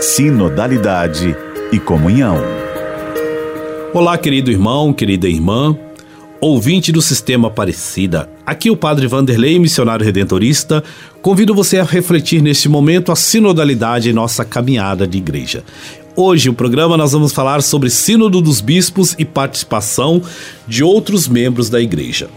Sinodalidade e comunhão. Olá, querido irmão, querida irmã, ouvinte do Sistema Aparecida. Aqui o Padre Vanderlei, missionário redentorista, convido você a refletir neste momento a sinodalidade em nossa caminhada de igreja. Hoje, o programa, nós vamos falar sobre Sínodo dos Bispos e participação de outros membros da igreja.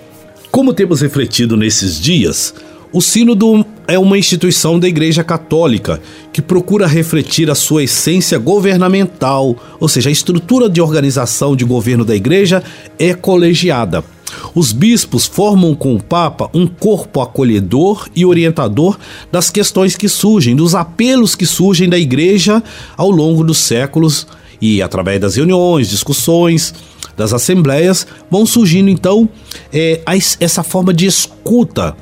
Como temos refletido nesses dias, o Sínodo é uma instituição da Igreja Católica que procura refletir a sua essência governamental, ou seja, a estrutura de organização de governo da Igreja é colegiada. Os bispos formam com o Papa um corpo acolhedor e orientador das questões que surgem, dos apelos que surgem da Igreja ao longo dos séculos e através das reuniões, discussões, das assembleias, vão surgindo então é, essa forma de escuta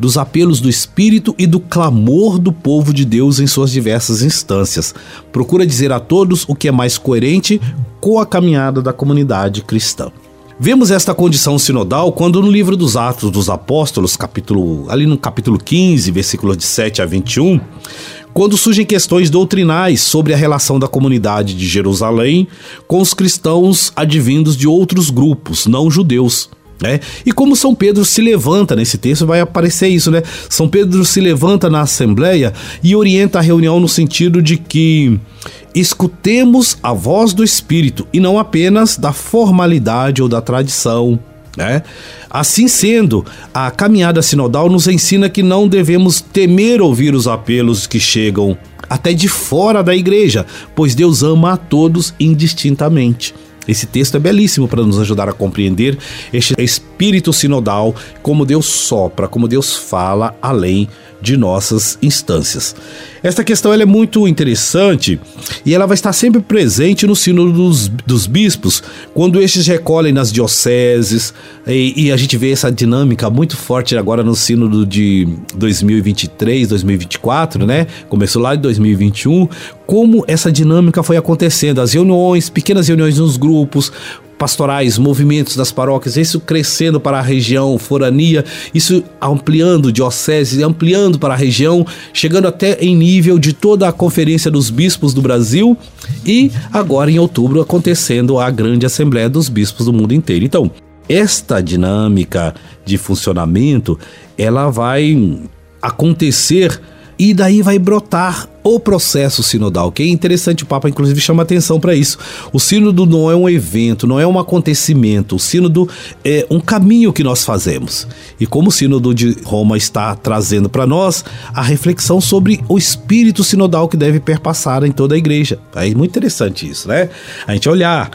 dos apelos do Espírito e do clamor do povo de Deus em suas diversas instâncias. Procura dizer a todos o que é mais coerente com a caminhada da comunidade cristã. Vemos esta condição sinodal quando no livro dos Atos dos Apóstolos, capítulo, ali no capítulo 15, versículos de 7 a 21, quando surgem questões doutrinais sobre a relação da comunidade de Jerusalém com os cristãos advindos de outros grupos não judeus. Né? E como São Pedro se levanta nesse texto, vai aparecer isso, né? São Pedro se levanta na assembleia e orienta a reunião no sentido de que escutemos a voz do Espírito e não apenas da formalidade ou da tradição. Né? Assim sendo, a caminhada sinodal nos ensina que não devemos temer ouvir os apelos que chegam até de fora da igreja, pois Deus ama a todos indistintamente. Esse texto é belíssimo para nos ajudar a compreender este espírito sinodal, como Deus sopra, como Deus fala além de nossas instâncias. Esta questão é muito interessante e ela vai estar sempre presente no sínodo dos, dos bispos, quando estes recolhem nas dioceses, e, e, a gente vê essa dinâmica muito forte agora no sínodo de 2023, 2024, né? Começou lá em 2021, como essa dinâmica foi acontecendo, as reuniões, pequenas reuniões nos grupos, pastorais, movimentos das paróquias, isso crescendo para a região forania, isso ampliando diocese, ampliando para a região, chegando até em nível de toda a Conferência dos Bispos do Brasil e agora em outubro acontecendo a grande Assembleia dos Bispos do mundo inteiro. Então, esta dinâmica de funcionamento, ela vai acontecer e daí vai brotar o processo sinodal, que é interessante, o Papa inclusive chama atenção para isso. O sínodo não é um evento, não é um acontecimento, o sínodo é um caminho que nós fazemos. E como o sínodo de Roma está trazendo para nós a reflexão sobre o espírito sinodal que deve perpassar em toda a igreja. É muito interessante isso, né? A gente olhar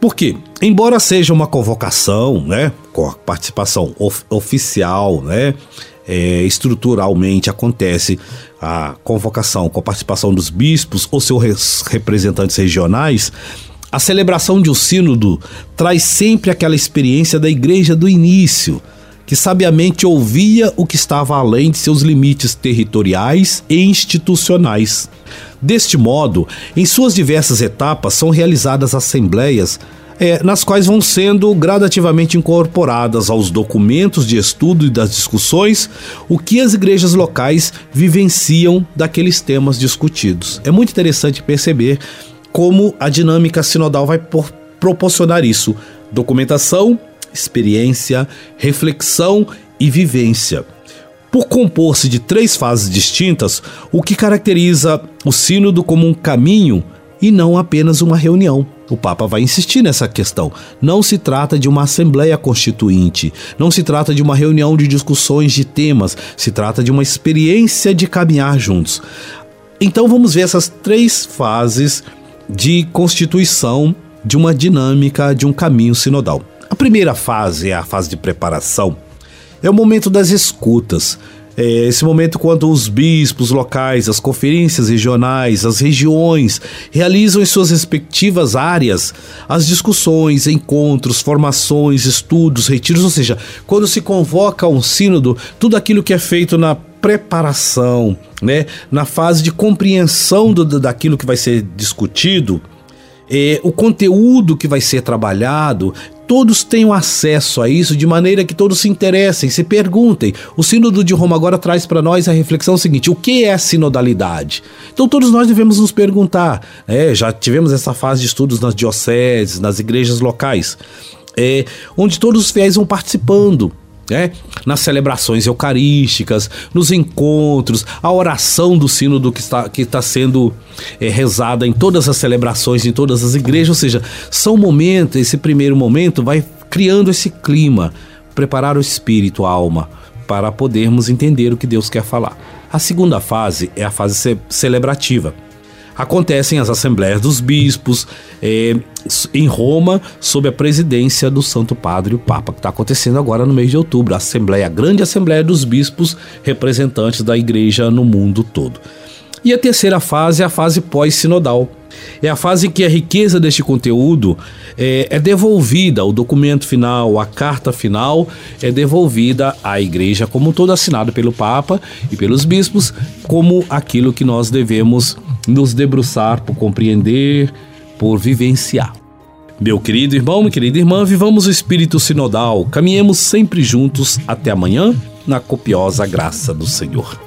porque, embora seja uma convocação, né, com participação of oficial, né, é, estruturalmente acontece a convocação com a participação dos bispos ou seus representantes regionais, a celebração de um sínodo traz sempre aquela experiência da igreja do início, que sabiamente ouvia o que estava além de seus limites territoriais e institucionais. Deste modo, em suas diversas etapas são realizadas assembleias é, nas quais vão sendo gradativamente incorporadas aos documentos de estudo e das discussões o que as igrejas locais vivenciam daqueles temas discutidos. É muito interessante perceber como a dinâmica sinodal vai por, proporcionar isso: documentação, experiência, reflexão e vivência. Por compor-se de três fases distintas, o que caracteriza o Sínodo como um caminho e não apenas uma reunião. O Papa vai insistir nessa questão. Não se trata de uma assembleia constituinte, não se trata de uma reunião de discussões de temas, se trata de uma experiência de caminhar juntos. Então vamos ver essas três fases de constituição de uma dinâmica de um caminho sinodal. A primeira fase é a fase de preparação. É o momento das escutas, é, esse momento quando os bispos locais, as conferências regionais, as regiões realizam em suas respectivas áreas as discussões, encontros, formações, estudos, retiros, ou seja, quando se convoca um sínodo, tudo aquilo que é feito na preparação, né, na fase de compreensão do, daquilo que vai ser discutido, é, o conteúdo que vai ser trabalhado, todos tenham acesso a isso, de maneira que todos se interessem, se perguntem. O Sínodo de Roma agora traz para nós a reflexão seguinte: o que é a sinodalidade? Então todos nós devemos nos perguntar. É, já tivemos essa fase de estudos nas dioceses, nas igrejas locais, é, onde todos os fiéis vão participando né? nas celebrações eucarísticas, nos encontros, a oração do sínodo que está, que está sendo é, rezada em todas as celebrações, em todas as igrejas, ou seja, são momentos, esse primeiro momento vai criando esse clima, preparar o espírito, a alma, para podermos entender o que Deus quer falar. A segunda fase é a fase celebrativa acontecem as assembleias dos bispos é, em Roma, sob a presidência do Santo Padre, o Papa, que está acontecendo agora no mês de outubro, a Assembleia, a grande Assembleia dos Bispos, representantes da Igreja no mundo todo. E a terceira fase é a fase pós-sinodal. É a fase em que a riqueza deste conteúdo é, é, devolvida, o documento final, a carta final é devolvida à igreja como todo assinado pelo Papa e pelos bispos, como aquilo que nós devemos nos debruçar por compreender, por vivenciar. Meu querido irmão, minha querida irmã, vivamos o espírito sinodal, caminhemos sempre juntos até amanhã, na copiosa graça do Senhor.